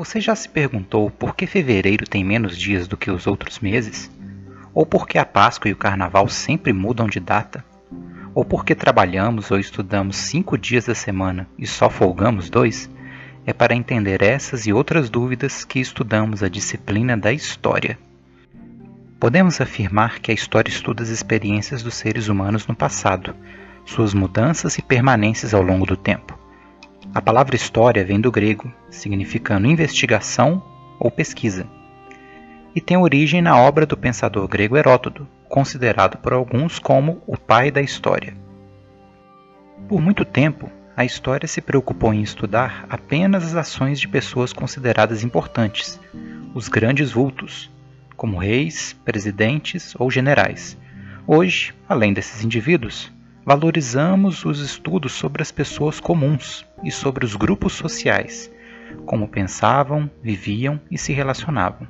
Você já se perguntou por que fevereiro tem menos dias do que os outros meses? Ou por que a Páscoa e o Carnaval sempre mudam de data? Ou por que trabalhamos ou estudamos cinco dias da semana e só folgamos dois? É para entender essas e outras dúvidas que estudamos a disciplina da História. Podemos afirmar que a história estuda as experiências dos seres humanos no passado, suas mudanças e permanências ao longo do tempo. A palavra história vem do grego, significando investigação ou pesquisa, e tem origem na obra do pensador grego Heródoto, considerado por alguns como o pai da história. Por muito tempo, a história se preocupou em estudar apenas as ações de pessoas consideradas importantes, os grandes vultos, como reis, presidentes ou generais. Hoje, além desses indivíduos, valorizamos os estudos sobre as pessoas comuns e sobre os grupos sociais, como pensavam, viviam e se relacionavam.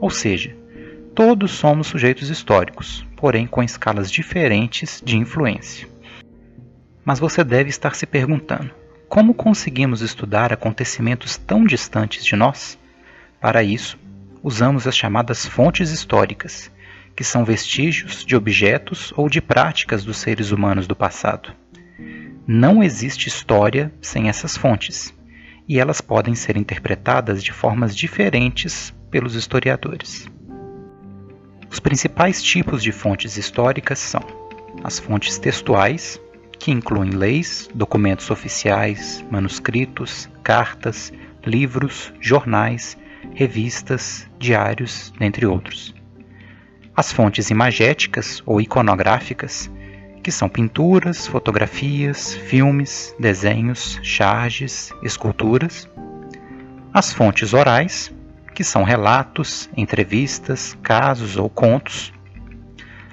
Ou seja, todos somos sujeitos históricos, porém com escalas diferentes de influência. Mas você deve estar se perguntando: como conseguimos estudar acontecimentos tão distantes de nós? Para isso, usamos as chamadas fontes históricas, que são vestígios de objetos ou de práticas dos seres humanos do passado. Não existe história sem essas fontes, e elas podem ser interpretadas de formas diferentes pelos historiadores. Os principais tipos de fontes históricas são as fontes textuais, que incluem leis, documentos oficiais, manuscritos, cartas, livros, jornais, revistas, diários, dentre outros as fontes imagéticas ou iconográficas, que são pinturas, fotografias, filmes, desenhos, charges, esculturas, as fontes orais, que são relatos, entrevistas, casos ou contos,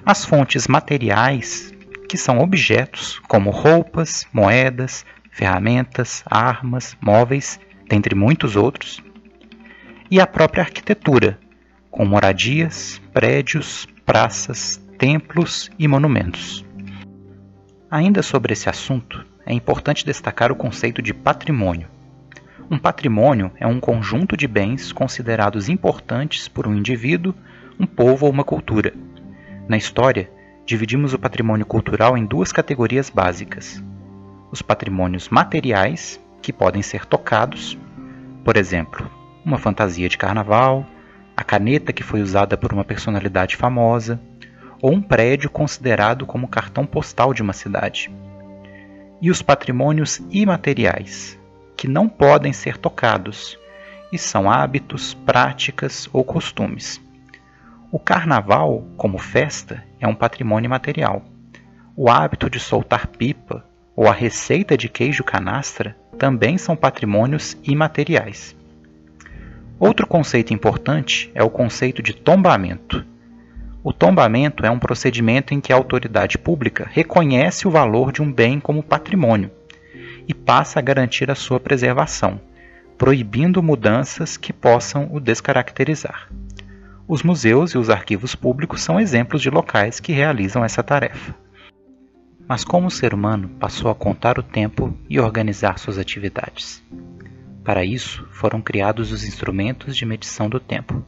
as fontes materiais, que são objetos como roupas, moedas, ferramentas, armas, móveis, dentre muitos outros, e a própria arquitetura, com moradias, prédios, praças, templos e monumentos. Ainda sobre esse assunto, é importante destacar o conceito de patrimônio. Um patrimônio é um conjunto de bens considerados importantes por um indivíduo, um povo ou uma cultura. Na história, dividimos o patrimônio cultural em duas categorias básicas: os patrimônios materiais, que podem ser tocados, por exemplo, uma fantasia de carnaval, a caneta que foi usada por uma personalidade famosa, ou um prédio considerado como cartão postal de uma cidade. E os patrimônios imateriais, que não podem ser tocados, e são hábitos, práticas ou costumes. O carnaval, como festa, é um patrimônio material. O hábito de soltar pipa ou a receita de queijo canastra também são patrimônios imateriais. Outro conceito importante é o conceito de tombamento. O tombamento é um procedimento em que a autoridade pública reconhece o valor de um bem como patrimônio e passa a garantir a sua preservação, proibindo mudanças que possam o descaracterizar. Os museus e os arquivos públicos são exemplos de locais que realizam essa tarefa. Mas como o ser humano passou a contar o tempo e organizar suas atividades? Para isso, foram criados os instrumentos de medição do tempo.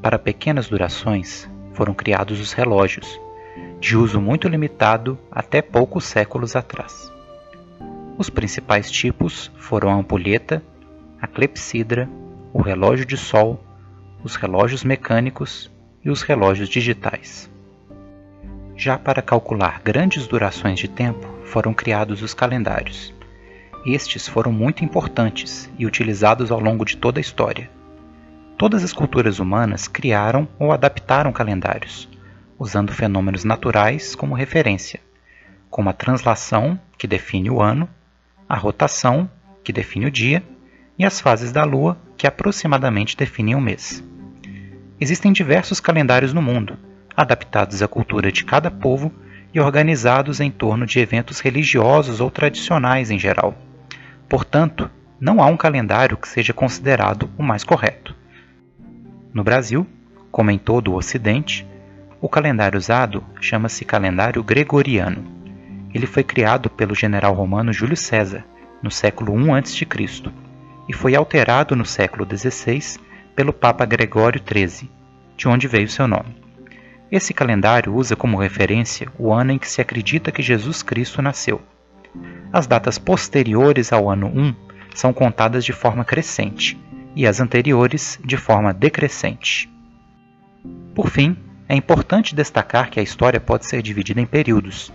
Para pequenas durações, foram criados os relógios, de uso muito limitado até poucos séculos atrás. Os principais tipos foram a ampulheta, a clepsidra, o relógio de sol, os relógios mecânicos e os relógios digitais. Já para calcular grandes durações de tempo, foram criados os calendários, estes foram muito importantes e utilizados ao longo de toda a história. Todas as culturas humanas criaram ou adaptaram calendários, usando fenômenos naturais como referência, como a translação, que define o ano, a rotação, que define o dia, e as fases da lua, que aproximadamente definem o mês. Existem diversos calendários no mundo, adaptados à cultura de cada povo e organizados em torno de eventos religiosos ou tradicionais em geral. Portanto, não há um calendário que seja considerado o mais correto. No Brasil, como em todo o Ocidente, o calendário usado chama-se calendário gregoriano. Ele foi criado pelo general romano Júlio César, no século I a.C., e foi alterado no século XVI pelo Papa Gregório XIII, de onde veio seu nome. Esse calendário usa como referência o ano em que se acredita que Jesus Cristo nasceu. As datas posteriores ao ano 1 são contadas de forma crescente e as anteriores de forma decrescente. Por fim, é importante destacar que a história pode ser dividida em períodos.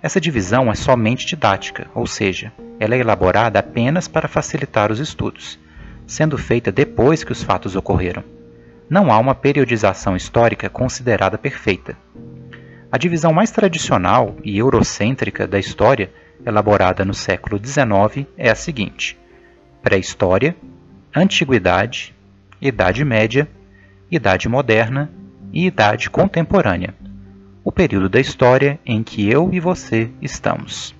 Essa divisão é somente didática, ou seja, ela é elaborada apenas para facilitar os estudos, sendo feita depois que os fatos ocorreram. Não há uma periodização histórica considerada perfeita. A divisão mais tradicional e eurocêntrica da história, elaborada no século XIX, é a seguinte: pré-história, antiguidade, idade média, idade moderna e idade contemporânea o período da história em que eu e você estamos.